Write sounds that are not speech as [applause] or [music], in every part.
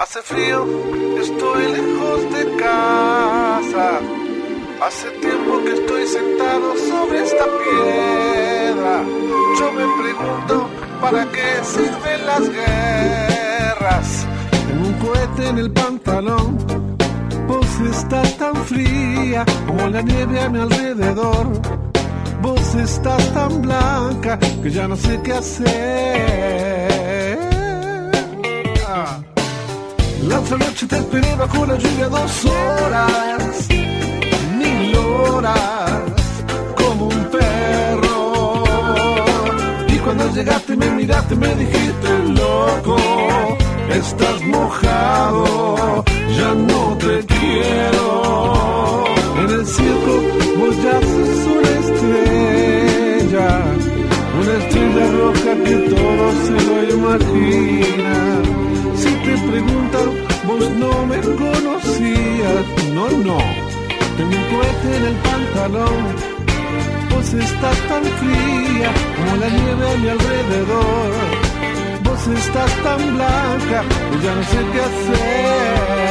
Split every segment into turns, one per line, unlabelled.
Hace frío, estoy lejos de casa. Hace tiempo que estoy sentado sobre esta piedra. Yo me pregunto, ¿para qué sirven las guerras? Tengo un cohete en el pantalón. Vos estás tan fría como la nieve a mi alrededor. Vos estás tan blanca que ya no sé qué hacer. La otra noche te esperé bajo la lluvia dos horas, mil horas, como un perro. Y cuando llegaste me miraste me dijiste loco, estás mojado, ya no te quiero. En el circo vos ya sos una estrella, estás tan fría como la nieve a mi alrededor. Vos estás tan blanca ya no sé qué hacer.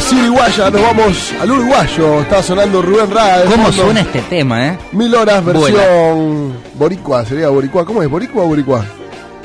tan blanca.
De la Uruguaya nos vamos al uruguayo. Está sonando Rubén Rada.
¿Cómo
fondo.
suena este tema, eh?
Mil horas versión boricua, sería boricua. ¿Cómo es? ¿Boricua o boricua?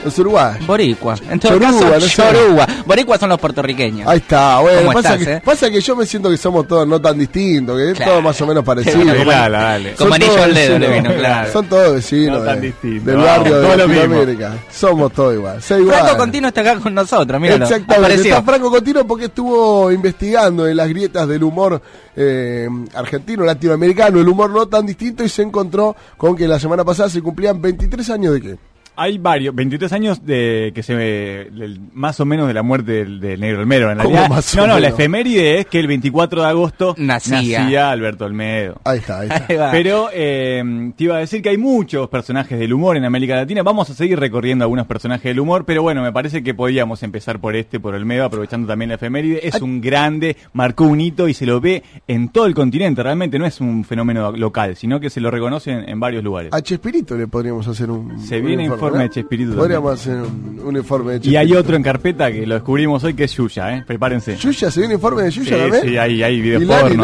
Es Uruguay.
Boricua. En todo
Chorúa,
caso,
no sé.
Chorúa. Boricua son los puertorriqueños.
Ahí está, bueno,
¿Cómo
pasa,
estás,
que,
eh?
pasa que yo me siento que somos todos no tan distintos, que es todo más o menos parecido.
Bueno, como-
dale.
Como anillo al dedo le vino, claro.
Son todos vecinos
No tan distintos,
del barrio de. Latinoamérica. Somos todos igual.
Franco Continuo está acá con nosotros, míralo.
Exactamente,
Apareció.
está Franco Contino porque estuvo investigando en las grietas del humor eh, argentino, latinoamericano, el humor no tan distinto y se encontró con que la semana pasada se cumplían 23 años de qué?
Hay varios, 23 años de que se ve, del- más o menos de la muerte del, del Negro Olmedo. En
¿Cómo
realidad,
más o
no, no, la efeméride es que el 24 de agosto
Nacía.
Alberto Olmedo.
Ahí está, ahí está.
Ahí va.
Pero eh, te iba a decir que hay muchos personajes del humor en América Latina. Vamos a seguir recorriendo algunos personajes del humor, pero bueno, me parece que podíamos empezar por este, por Olmedo, aprovechando también la efeméride. Es un grande, marcó un hito y se lo ve en todo el continente. Realmente no es un fenómeno local, sino que se lo reconoce en, en varios lugares.
A Chespirito le podríamos hacer un.
Se
un
viene informe
¿no?
de Chespirito
Podríamos hacer un, un informe de
Y hay otro en carpeta que lo descubrimos hoy que es Yuya, ¿eh? Prepárense.
¿Yuya? ¿Se viene informe de Yuya
Sí,
también?
sí, hay, hay videos
Y Lari,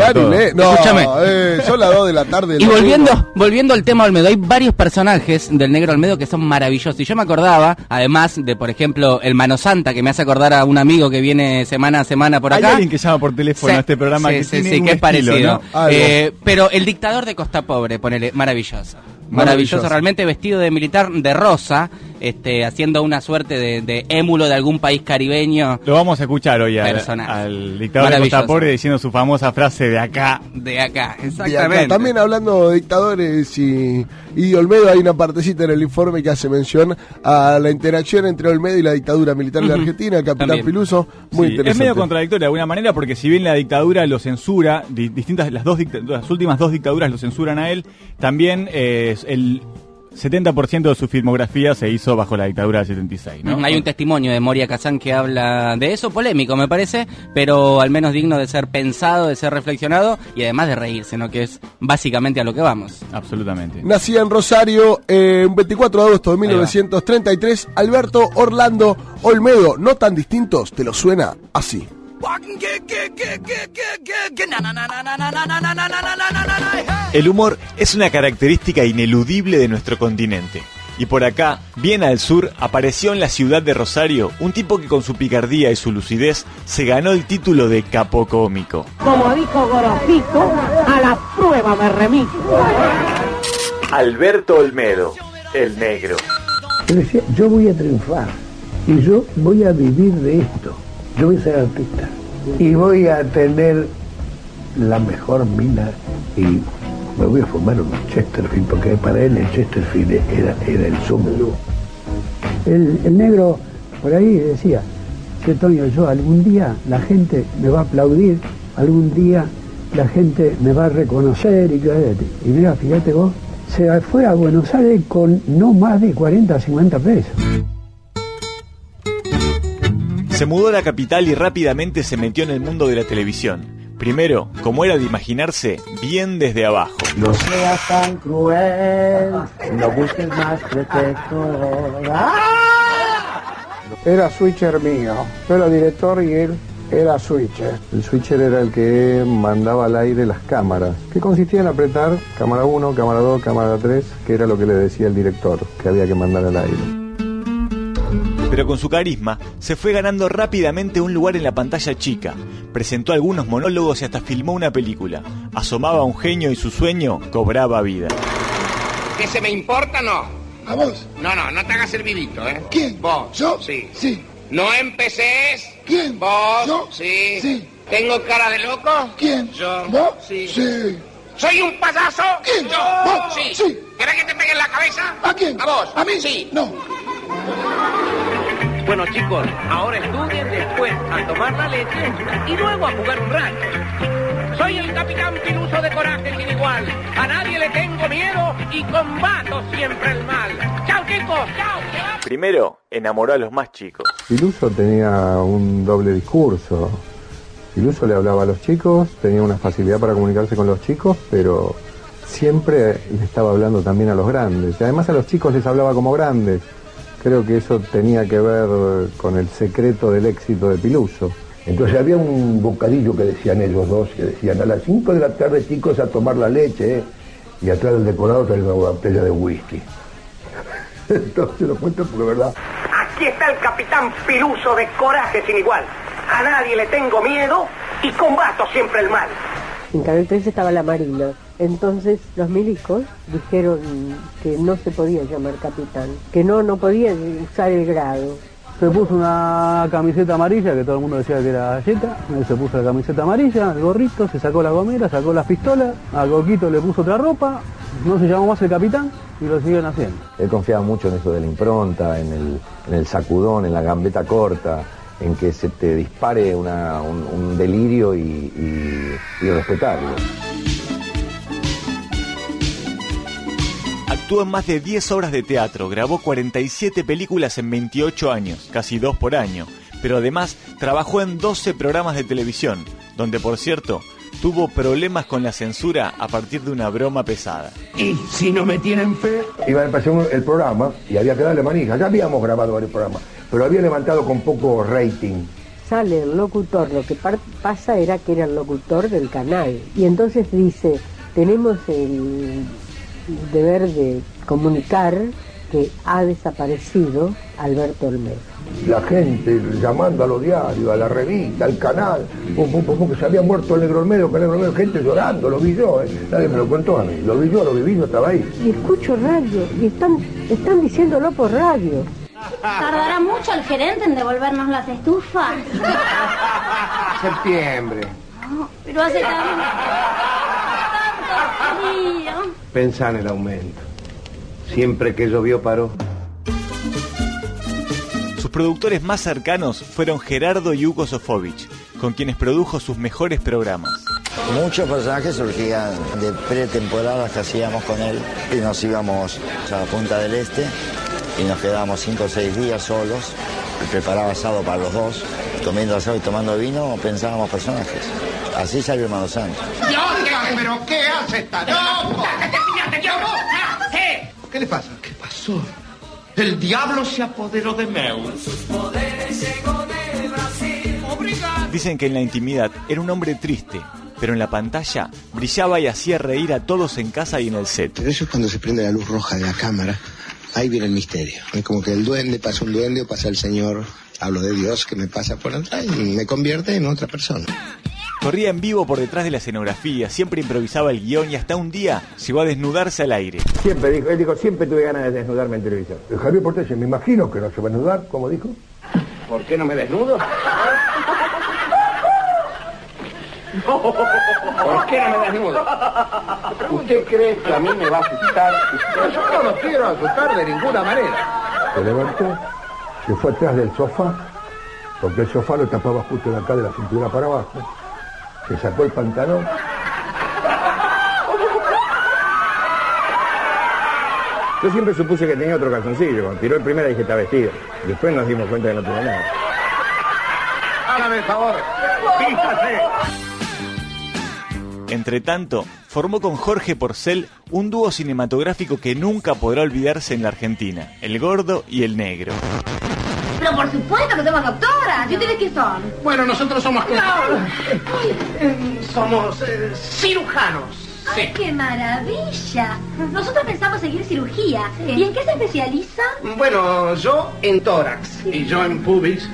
No,
Escúchame.
eh, son las 2 de la tarde.
Y volviendo, volviendo al tema Olmedo, hay varios personajes del Negro Olmedo que son maravillosos. Y yo me acordaba, además de, por ejemplo, el Mano Santa, que me hace acordar a un amigo que viene semana a semana por
Hay
acá.
alguien que llama por teléfono
Sí,
a este programa
sí,
que
sí,
tiene
sí,
un
que es
estilo,
parecido.
¿no?
Eh, pero el dictador de Costa Pobre, ponele, maravilloso. Maravilloso,
Maravilloso.
realmente vestido de militar de rosa. Este, haciendo una suerte de, de émulo de algún país caribeño
Lo vamos a escuchar hoy al, al dictador de Costa. Pobre diciendo su famosa frase de acá.
de acá.
De
Exactamente.
acá. También hablando de dictadores y, y de Olmedo, hay una partecita en el informe que hace mención a la interacción entre Olmedo y la dictadura militar de. Argentina, el capitán
También.
Piluso. Muy
Sí,
interesante.
Es medio contradictorio de alguna manera porque si bien la dictadura lo censura, di- distintas las dos dicta- las últimas dos dictaduras lo censuran a él, también eh, el 70% de su filmografía se hizo bajo la dictadura del 76, ¿no?
Mm, Hay un testimonio de Moria Kazan que habla de eso, polémico me parece, pero al menos digno de ser pensado, de ser reflexionado y además de reírse, ¿no? Que es básicamente a lo que vamos.
Absolutamente.
Nacía en Rosario eh, un 24 de agosto de
va.
1933, Alberto Orlando Olmedo. No tan distintos, te lo suena así.
El humor es una característica ineludible de nuestro continente. Y por acá, bien al sur, apareció en la ciudad de Rosario un tipo que con su picardía y su lucidez se ganó el título de capocómico.
Como dijo Gorosito, a la prueba me remito.
Alberto Olmedo, el negro.
Decía, yo voy a triunfar y yo voy a vivir de esto. Yo voy a ser artista y voy a tener la mejor mina y me voy a formar un Chesterfield porque para él el Chesterfield era, era el sumo.
El, negro por ahí decía, que Toño, yo algún día la gente me va a aplaudir, algún día la gente me va a reconocer y que y mira, fíjate vos, se fue a Buenos Aires con no más de 40 o 50 pesos.
Se mudó a la capital y rápidamente se metió en el mundo de la televisión. Primero, como era de imaginarse, bien desde abajo.
No seas tan cruel, no busques más pretextos.
Era switcher mío. Yo era director y él era switcher. El switcher era el que mandaba al aire las cámaras, que consistía en apretar cámara 1, cámara 2, cámara 3, que era lo que le decía el director, que había que mandar al aire.
Pero con su carisma se fue ganando rápidamente un lugar en la pantalla chica. Presentó algunos monólogos y hasta filmó una película. Asomaba a un genio y su sueño cobraba vida.
¿Qué se me importa no?
¿A vos?
No, no, no te hagas el vivito, ¿eh?
¿Quién?
Vos.
¿Yo?
Sí.
Sí.
¿No empeces?
¿Quién?
¿Vos?
¿Yo?
Sí.
Sí.
¿Tengo cara de loco?
¿Quién?
Yo.
¿Vos?
Sí.
Sí.
¿Soy un payaso?
¿Quién?
Yo.
¿Vos?
Sí.
Sí.
¿Querés que te pegue en la cabeza?
¿A quién?
¿A vos?
¿A mí?
Sí.
No.
Bueno chicos, ahora estudien, después a tomar la leche y luego a jugar un rato.
Soy el capitán Piluso de coraje sin igual. A nadie le tengo miedo y combato siempre el mal. ¡Chao, chicos! ¡Chao!
Primero, enamoró a los más chicos.
Piluso tenía un doble discurso. Piluso le hablaba a los chicos, tenía una facilidad para comunicarse con los chicos, pero siempre le estaba hablando también a los grandes. Y además a los chicos les hablaba como grandes. Creo que eso tenía que ver con el secreto del éxito de Piluso.
Entonces había un bocadillo que decían ellos dos, que decían a las 5 de la tarde chicos a tomar la leche, ¿eh? y atrás del decorado traía una botella de whisky. [laughs] Entonces lo cuento porque verdad.
Aquí está el capitán Piluso de coraje sin igual. A nadie le tengo miedo y combato siempre el mal.
En Canal 13 estaba la Marina. Entonces los milicos dijeron que no se podía llamar capitán, que no, no podía usar el grado.
Se puso una camiseta amarilla, que todo el mundo decía que era galleta, él se puso la camiseta amarilla, el gorrito, se sacó la gomera, sacó las pistolas, a Coquito le puso otra ropa, no se llamó más el capitán y lo siguen haciendo.
Él confiaba mucho en eso de la impronta, en el, en el sacudón, en la gambeta corta, en que se te dispare una- un, delirio y respetarlo.
Actuó en más de 10 obras de teatro, grabó 47 películas en 28 años, casi dos por año, pero además trabajó en 12 programas de televisión, donde por cierto tuvo problemas con la censura a partir de una broma pesada.
Y si no me tienen fe... Iba a empezar el programa y había que darle manija. Ya habíamos grabado varios programas, pero había levantado con poco rating.
Sale el locutor, lo que pasa era que era el locutor del canal. Y entonces dice, tenemos el deber de comunicar que ha desaparecido Alberto Olmedo.
La gente llamando a los diarios, a la revista, al canal, pum, pum, pum, pum, que se había muerto el negro Olmedo, que el negro Olmedo, gente llorando, lo vi yo, ¿eh? nadie me lo contó a mí, lo vi yo, lo viví, yo estaba ahí.
Y escucho radio y están, están diciéndolo por radio.
¿Tardará mucho el gerente en devolvernos las estufas? [laughs]
Septiembre.
No, pero hace tanto, tanto frío.
Pensá en el aumento. Siempre que llovió paró.
Sus productores más cercanos fueron Gerardo y Hugo Sofovich, con quienes produjo sus mejores programas.
Muchos personajes surgían de pretemporadas que hacíamos con él y nos íbamos a Punta del Este y nos quedábamos cinco o seis días solos, preparaba asado para los dos, comiendo asado y tomando vino, pensábamos personajes. Así salió Hermano Santo.
¿Pero qué hace esta loco? ¿Qué le pasa? ¿Qué pasó? El diablo se apoderó de Meu.
Dicen que en la intimidad era un hombre triste, pero en la pantalla brillaba y hacía reír a todos en casa y en el set.
Pero eso es cuando se prende la luz roja de la cámara. Ahí viene el misterio. Es como que el duende pasa un duende o pasa el señor. Hablo de Dios que me pasa por atrás y me convierte en otra persona.
Corría en vivo por detrás de la escenografía, siempre improvisaba el guion y hasta un día llegó a desnudarse al aire.
Siempre dijo, él dijo, siempre tuve ganas de desnudarme en televisión. El Javier Portesio, me imagino que no se va a desnudar, como dijo.
¿Por qué no me desnudo? ¿Por qué no me desnudo? ¿Usted cree que a mí me va a asustar? Yo no lo quiero asustar de ninguna manera.
Se levantó, se fue atrás del sofá, porque el sofá lo tapaba justo de acá de la cintura para abajo. Se sacó el pantalón. Yo siempre supuse que tenía otro calzoncillo. Cuando tiró el primero dije está vestido. Después nos dimos cuenta que no tenía nada.
Hágame el favor. Fíjate.
Entre tanto, formó con Jorge Porcel un dúo cinematográfico que nunca podrá olvidarse en la Argentina, El Gordo y El Negro.
Pero por supuesto que somos doctoras. ¿Y ustedes qué son?
Bueno, nosotros somos... Somos eh, cirujanos.
¡Ay, qué maravilla! Nosotros pensamos seguir cirugía. ¿Y en qué se especializa?
Bueno, yo en tórax y yo en pubis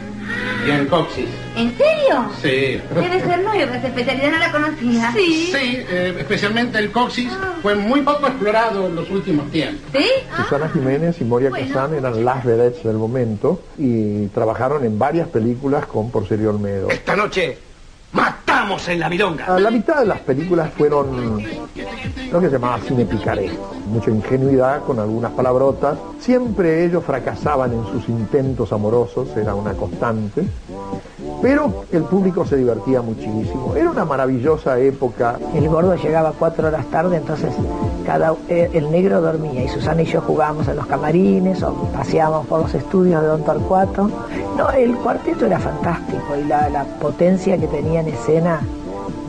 y en coxis.
¿En serio?
Sí.
Debe ser nueva esa especialidad, no la conocía.
Sí, eh, especialmente el coxis fue muy poco explorado en los últimos tiempos.
¿Sí?
Susana Jiménez y Moria
Bueno.
Kazan eran las vedettes del momento y trabajaron en varias películas con Porcelio Olmedo.
Esta noche matamos en la milonga.
A la mitad de las películas fueron lo que se llamaba cine picaresco, mucha ingenuidad con algunas palabrotas. Siempre ellos fracasaban en sus intentos amorosos, era una constante. Pero el público se divertía muchísimo. Era una maravillosa época.
El gordo llegaba cuatro horas tarde, entonces cada, eh, el negro dormía y Susana y yo jugábamos en los camarines o paseábamos por los estudios de Don Torcuato. No, el cuarteto era fantástico y la, la potencia que tenía en escena.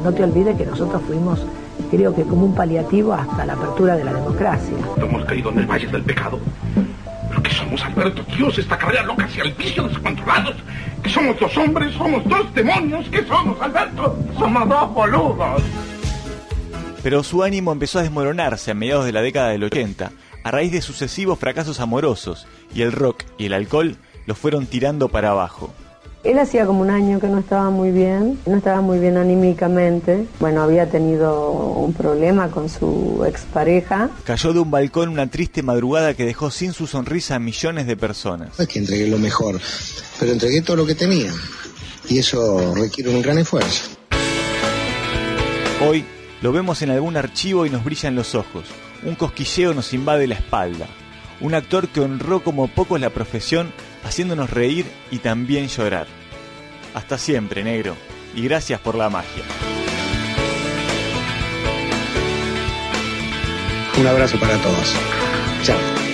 No te olvides que nosotros fuimos, creo que como un paliativo hasta la apertura de la democracia.
Hemos caído en el valle del pecado. ¿Pero qué somos, Alberto? Dios, esta carrera loca hacia el vicio descontrolados. ¿Que somos dos hombres? ¿Somos dos demonios? ¿Qué somos, Alberto? Somos dos boludos.
Pero su ánimo empezó a desmoronarse a mediados de la década del 80, a raíz de sucesivos fracasos amorosos, y el rock y el alcohol lo fueron tirando para abajo.
Él hacía como un año que no estaba muy bien, no estaba muy bien anímicamente. Bueno, había tenido un problema con su expareja.
Cayó de un balcón una triste madrugada que dejó sin su sonrisa a millones de personas.
Es que entregué lo mejor, pero entregué todo lo que tenía. Y eso requiere un gran esfuerzo.
Hoy lo vemos en algún archivo y nos brillan los ojos. Un cosquilleo nos invade la espalda. Un actor que honró como pocos la profesión, haciéndonos reír y también llorar. Hasta siempre, negro, y gracias por la magia.
Un abrazo para todos. Chao.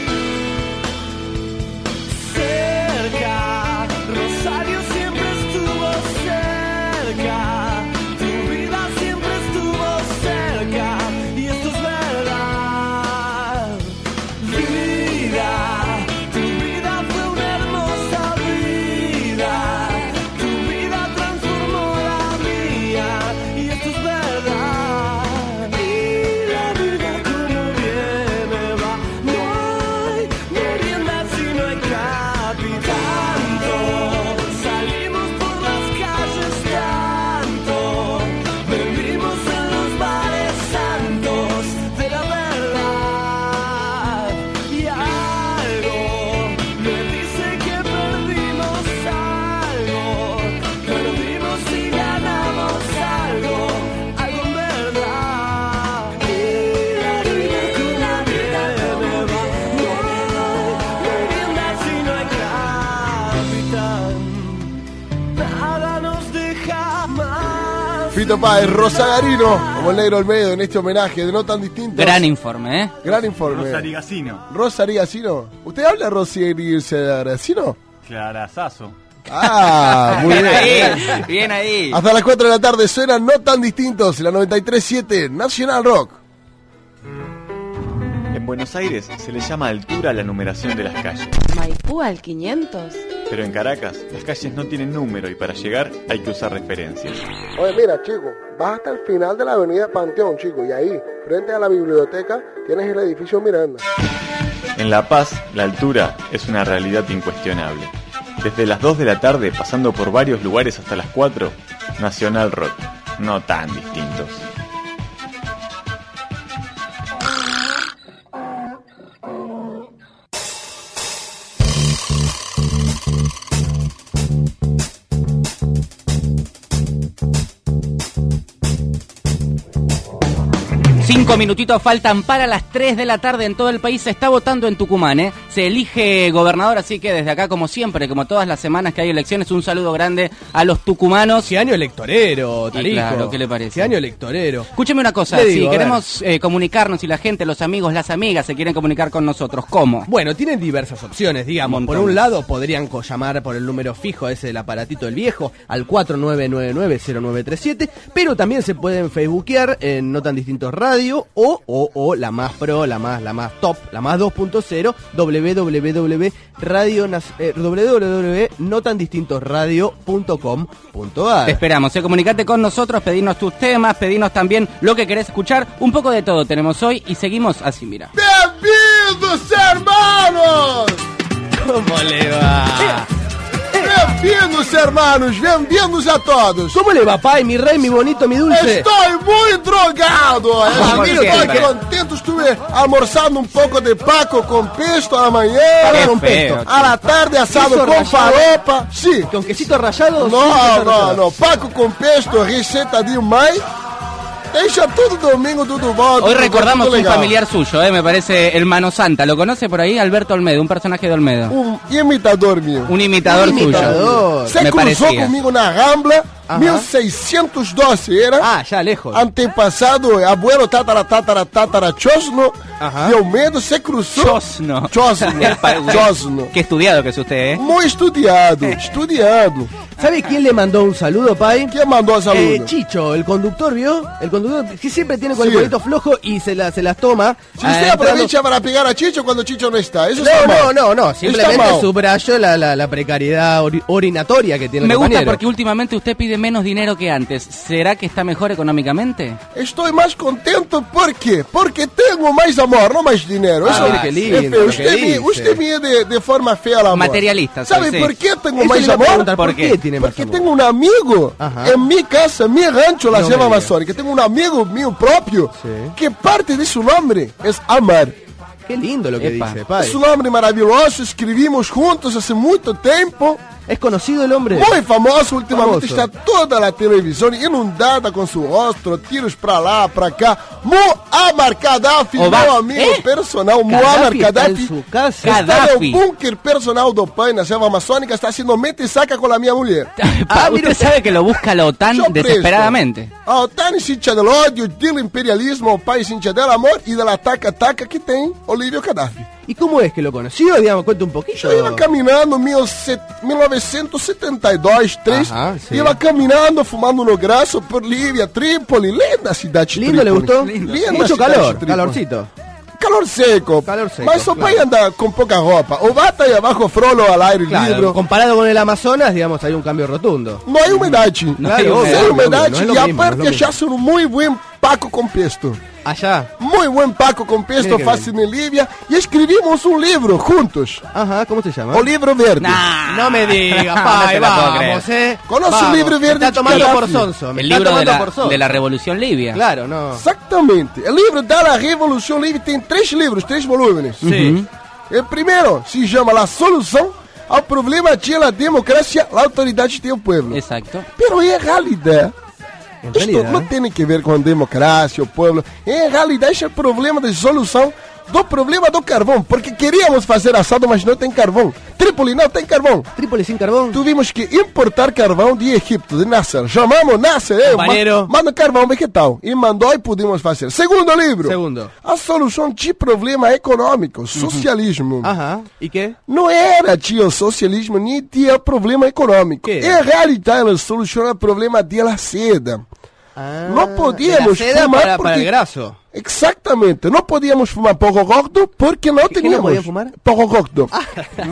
nada nos deja más.
Fito Páez, Rosagarino, como el negro Olmedo en este homenaje de no tan distinto.
Gran informe, ¿eh?
Gran informe.
Rosarigacino.
Rosarigacino. ¿Usted habla Rosarigacino?
Clarazazo.
Ah, [laughs] muy bien.
Ahí, bien ahí.
Hasta las 4 de la tarde suenan no tan distintos la 93.7 Nacional Rock.
En Buenos Aires se le llama altura a la numeración de las calles.
Maipú al 500.
Pero en Caracas las calles no tienen número y para llegar hay que usar referencias.
Oye, mira, chico, vas hasta el final de la avenida Panteón, chico, y ahí, frente a la biblioteca, tienes el edificio Miranda.
En La Paz, la altura es una realidad incuestionable. Desde las 2 de la tarde, pasando por varios lugares hasta las 4, Nacional Rock. No tan distintos.
Cinco minutitos faltan para las 3 de la tarde en todo el país. Se está votando en Tucumán, ¿eh? Se elige gobernador, así que desde acá, como siempre, como todas las semanas que hay elecciones, un saludo grande a los tucumanos.
Qué año electorero,
Y
Tarijo.
claro, ¿qué le parece?
Qué año electorero.
Escúcheme una cosa,
Le
si
digo,
queremos eh, comunicarnos y la gente, los amigos, las amigas se quieren comunicar con nosotros, ¿cómo?
Bueno, tienen diversas opciones, digamos. Por un lado, podrían llamar por el número fijo ese del aparatito del viejo al 4999-0937, pero también se pueden facebookear en No Tan Distintos Radio o, o, o la más pro, la más, la más top, la más 2.0, www.radio, eh, www.notandistintosradio.com.ar.
Te esperamos, eh, comunicate con nosotros, pedirnos tus temas, pedirnos también lo que querés escuchar. Un poco de todo tenemos hoy y seguimos así, mira.
¡Bienvenidos, hermanos!
¿Cómo le va?
Bem-vindos, hermanos, bem-vindos a todos.
¿Cómo le va, pai, mi rey, mi bonito, mi dulce?
Estou muito drogado.
Ah,
Estou
por
estou
siempre.
contento. Estuve almoçando um pouco de paco com pesto à manhã.
Paco con pesto.
À la tarde assado com
rallado.
faropa. Sim.
¿Con quesito rallado?
Não,
Sin queso
não,
rallado.
não. Paco com pesto, receita de mãe. Deixa tudo domingo, tudo bom.
Hoy recordamos un familiar suyo, eh, me parece el Mano Santa. ¿Lo conoce por ahí? Alberto Olmedo, un personaje de Olmedo.
Um imitador meu.
Un imitador
Um
suyo.
imitador. Você
Me
cruzou
parecía.
comigo na Rambla,
Ajá.
1612 era.
Ah, ya lejos.
Antepassado, abuelo, tatara, tatara, tatara, Chosno.
Ajá.
E o medo, você cruzou.
Chosno.
Chosno. [laughs] Chosno.
Qué estudiado que es usted, ¿eh?
Muy estudiado, [laughs] estudiado.
¿Sabe quién le mandó un saludo, pai?
¿Quién mandó el saludo?
Eh, Chicho, el conductor, ¿vio? El conductor que siempre tiene con
Sí.
el bolito flojo y se, la, se las toma.
Si
Ah,
usted
entrando-
aprovecha para pegar a Chicho cuando Chicho no está, eso está
No, no,
mal.
no, no,
Está
simplemente subrayo la, la, la precariedad ori- orinatoria que tiene
Me
el
gusta
compañero.
porque últimamente usted pide menos dinero que antes. ¿Será que está mejor económicamente?
Estoy más contento, ¿por qué? Porque tengo más amor, no más dinero.
Ah,
Eso
mire qué
es
lindo que
Usted, usted mide de, de forma fea el amor.
Materialista, soy,
¿Sabe
sí.
por qué tengo
Eso
más amor?
¿por,
¿Por
qué?
Qué?
tiene más
Porque
amor?
tengo un amigo
Ajá.
en mi casa, en mi rancho, la
No
selva
me diga.
amazónica. Tengo un amigo mío propio
Sí.
que parte de su nombre es amar.
Qué lindo lo que
Epa.
dice, pai.
Es un hombre maravilloso, escribimos juntos hace mucho tiempo.
¿Es conocido el hombre?
Muy famoso, últimamente
Famoso.
está toda la televisión inundada con su rostro, tiros pra lá, pra cá. Muammar Gaddafi, meu amigo
¿Eh?
personal, Muammar
Gaddafi está casa.
No bunker personal do PAN na selva amazônica, está haciendo mete e saca con la minha mulher. [laughs]
Ah, usted sabe que lo busca la OTAN
Yo presto.
desesperadamente.
A OTAN Cintia del ódio, do imperialismo, ao pai Cintia del amor e da taca-taca que tem Olívio Gaddafi.
¿Y cómo es que lo conoció? Digamos, cuenta un poquito.
Eu ia caminhando em mil set- 1972, 3,
Ajá, sí.
ia caminando, fumando no graço por Líbia, Trípoli, linda cidade
¿Lindo le gustó?
Linda
Mucho
cidade
calor,
Trípoli.
calorcito.
Calor seco.
Calor seco,
Mas o pai
claro.
anda com pouca roupa. O bata e abaixo frolo ao aire
Claro,
livre.
comparado con el Amazonas, digamos, hay un cambio rotundo.
Umidade.
não é lo
E
mismo,
aparte paco com pesto.
Allá.
Muy buen Paco con pesto
Mira qué
fácil en Libia y escribimos un libro juntos.
Ajá, ¿cómo se llama?
O libro verde.
No me digas, [laughs]
No
pai,
te la puedo
vamos, eh.
Conoce
Vamos,
un libro
me
verde
está tomando
Gaddafi.
por sonso. me
El
está
libro de
tomando
la,
por sonso.
de la Revolución Libia.
Claro, no.
Exactamente. El libro da la Revolución Libia tem três livros, três volúmenes.
Sí.
El primero se llama La Solución al problema de la democracia, la autoridad del pueblo.
Exacto.
Pero en realidad,
En
esto
realidad.
no tiene que ver con democracia o pueblo. En realidad es el problema de solución do problema do carvão, porque queríamos fazer assado, mas não tem carvão. Trípoli não tem carvão.
Trípoli sem carvão?
Tivemos que importar carvão de Egipto, de Nasser. Chamamos Nasser,
Companheiro.
ma- manda carvão vegetal. E mandou e pudimos fazer. Segundo livro.
Segundo.
A solução de problema econômico, socialismo.
Aham. E quê?
Não era tinha socialismo nem tinha problema econômico.
Que?
Em realidade, ela soluciona o problema da seda. não podíamos
de la seda
fumar
para,
porque...
para el graso.
Exactamente, não podíamos fumar pouco gordo porque não
¿Qué no
teníamos
podían fumar?
pouco gordo.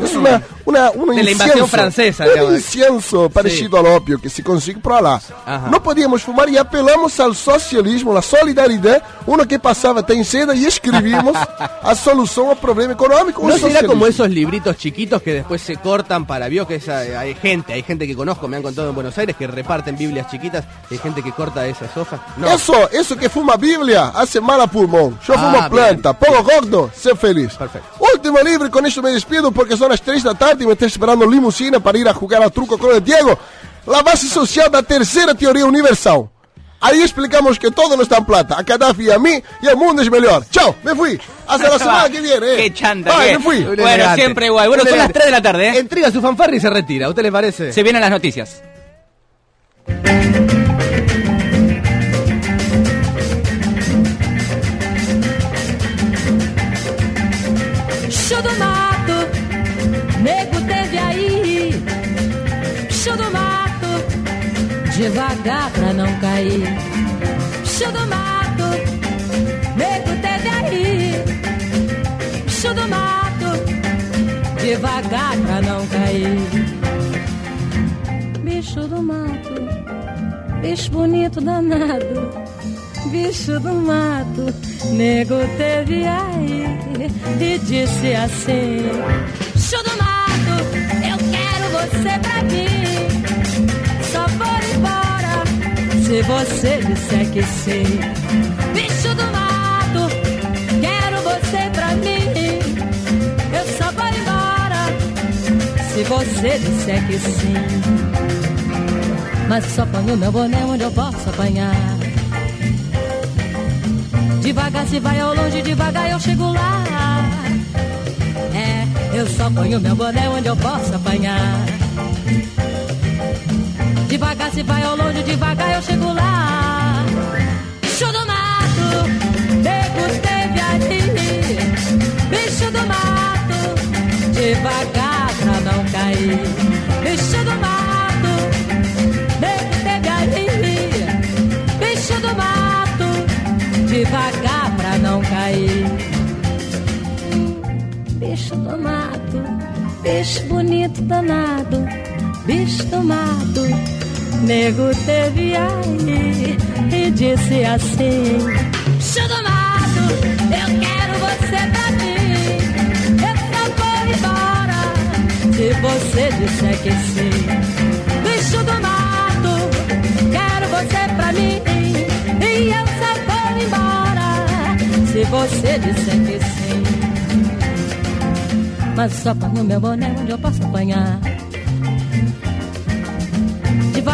Es una, una, un
De la
incienso,
invasión francesa,
un incienso parecido ao ópio que se consegue por lá.
Ajá.
Não podíamos fumar e apelamos ao socialismo, à solidariedade, uno que passava tem seda e escrevimos [laughs] a solução ao problema econômico. o
¿No será como esos libritos chiquitos que después se cortan para vio que esa, hay gente, hay gente que conozco, me han contado en Buenos Aires que reparten Biblias chiquitas, hay gente que corta esas hojas? No.
Eso, eso que fuma Bíblia hace mal a pulmão. Eu
Ah,
fumo planta, pouco gordo, ser feliz.
Perfecto.
Último livro, com isso me despido porque são as três da tarde e me está esperando limusina para ir a jogar a truco com o Diego. A base social da terceira teoria universal. Aí explicamos que todo não está em plata. A Gaddafi a mim e o mundo é melhor. Tchau, me fui. Hasta la [laughs] semana que viene. eh.
Qué chanta,
Bye,
qué-
me fui.
Bueno,
elegante.
siempre igual. Bueno, son las
elegante.
3 de la tarde, ¿eh?
Entrega su fanfarra y se retira, ¿a usted le parece?
Se vienen las noticias.
Devagar pra não cair. Show do mato, nego teve aí. Show do mato, devagar pra não cair. Bicho do mato, bicho bonito danado. Bicho do mato, nego teve aí e disse assim: Bicho do mato, eu quero você pra mim. Se você disser que sim. Bicho do mato, quero você pra mim. Eu só vou embora se você disser que sim. Mas só ponho meu boné onde eu posso apanhar. Devagar se vai ao longe, devagar eu chego lá. É, eu só ponho meu boné onde eu posso apanhar. Devagar se vai ao longe, devagar eu chego lá. Bicho do mato, nego esteve ali. Bicho do mato, devagar pra não cair. Bicho do mato, nego esteve ali. Bicho do mato, devagar pra não cair. Bicho do mato, bicho bonito danado, bicho do mato, nego teve aí e disse assim: Bicho do mato, eu quero você pra mim, eu só vou embora se você disser que sim. Bicho do mato, quero você pra mim e eu só vou embora se você disser que sim. Mas só ponho meu boné onde eu posso apanhar.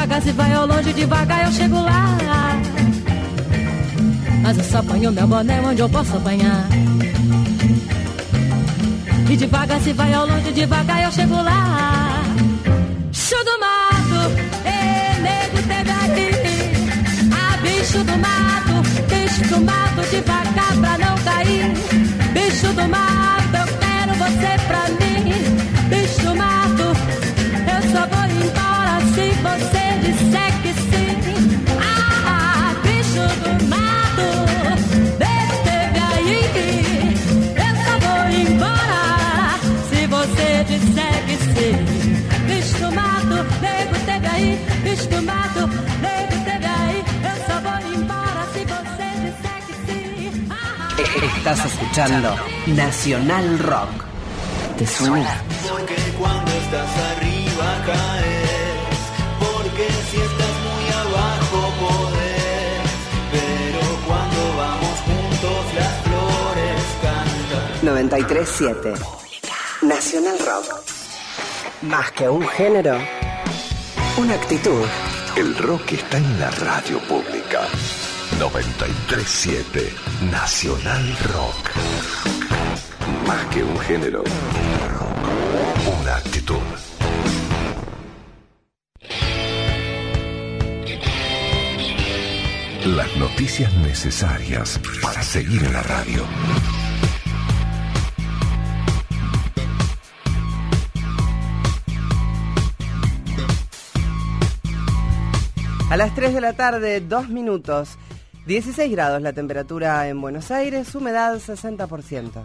Devagar se vai ao longe, devagar eu chego lá. Mas eu só ponho meu boné onde eu posso apanhar. E devagar se vai ao longe, devagar eu chego lá. Bicho do mato, é nego teve aí. Ah, bicho do mato, bicho do mato, devagar pra não cair. Bicho do mato,
Estás escuchando Nacional Rock. ¿Te suena?
Porque cuando estás arriba caes, porque si estás muy abajo podés, pero cuando vamos juntos las flores cantan.
937 Nacional Rock. Más que un género, una actitud.
El rock está en la radio pública. 937 Nacional Rock. que un género. Una actitud. Las noticias necesarias para seguir en la radio.
A las 3 de la tarde, 2 minutos. 16 grados la temperatura en Buenos Aires, humedad 60%.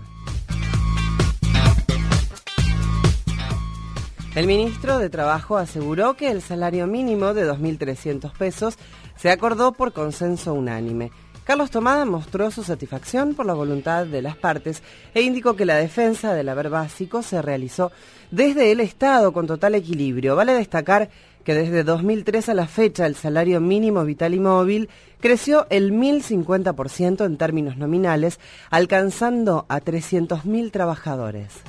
El ministro de Trabajo aseguró que el salario mínimo de 2.300 pesos se acordó por consenso unánime. Carlos Tomada mostró su satisfacción por la voluntad de las partes e indicó que la defensa del haber básico se realizó desde el Estado con total equilibrio. Vale destacar que desde 2003 a la fecha el salario mínimo vital y móvil creció el 1.050% en términos nominales, alcanzando a 300.000 trabajadores.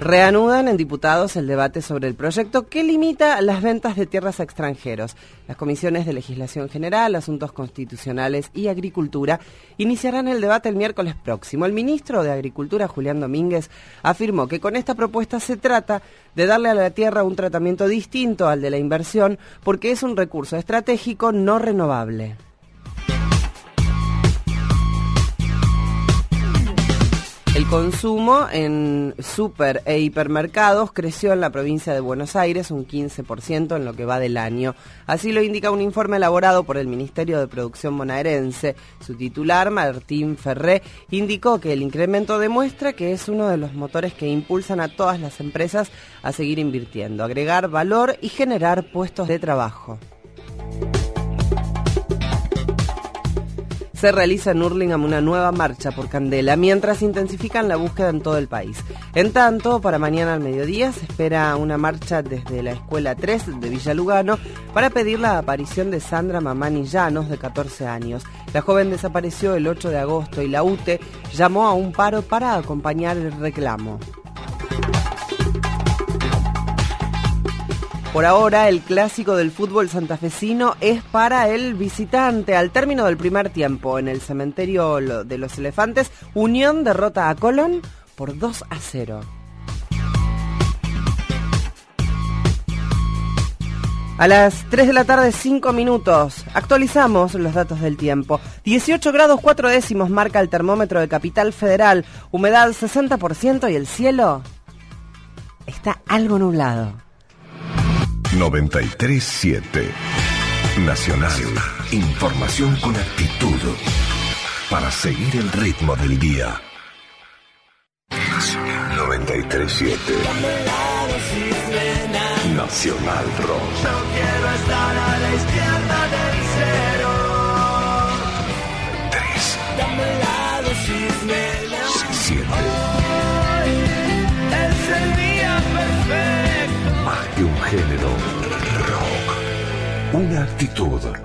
Reanudan en diputados el debate sobre el proyecto que limita las ventas de tierras a extranjeros. Las comisiones de Legislación General, Asuntos Constitucionales y Agricultura iniciarán el debate el miércoles próximo. El ministro de Agricultura, Julián Domínguez, afirmó que con esta propuesta se trata de darle a la tierra un tratamiento distinto al de la inversión porque es un recurso estratégico no renovable. El consumo en super e hipermercados creció en la provincia de Buenos Aires un 15% en lo que va del año. Así lo indica un informe elaborado por el Ministerio de Producción bonaerense. Su titular, Martín Ferré, indicó que el incremento demuestra que es uno de los motores que impulsan a todas las empresas a seguir invirtiendo, agregar valor y generar puestos de trabajo. Se realiza en Hurlingham una nueva marcha por Candela, mientras intensifican la búsqueda en todo el país. En tanto, para mañana al mediodía se espera una marcha desde la Escuela 3 de Villa Lugano para pedir la aparición de Sandra Mamani Llanos, de 14 años. La joven desapareció el 8 de agosto y la UTE llamó a un paro para acompañar el reclamo. Por ahora, el clásico del fútbol santafesino es para el visitante. Al término del primer tiempo, en el cementerio de los Elefantes, Unión derrota a Colón por 2 a 0. A las 3 de la tarde, 5 minutos. Actualizamos los datos del tiempo. 18 grados 4 décimos marca el termómetro de Capital Federal. Humedad 60% y el cielo está algo nublado.
937 Nacional. Información con actitud. Para seguir el ritmo del día. 937 Nacional Rock.
No quiero estar a la izquierda del cero.
Tres.
Dame la dosis,
Una actitud.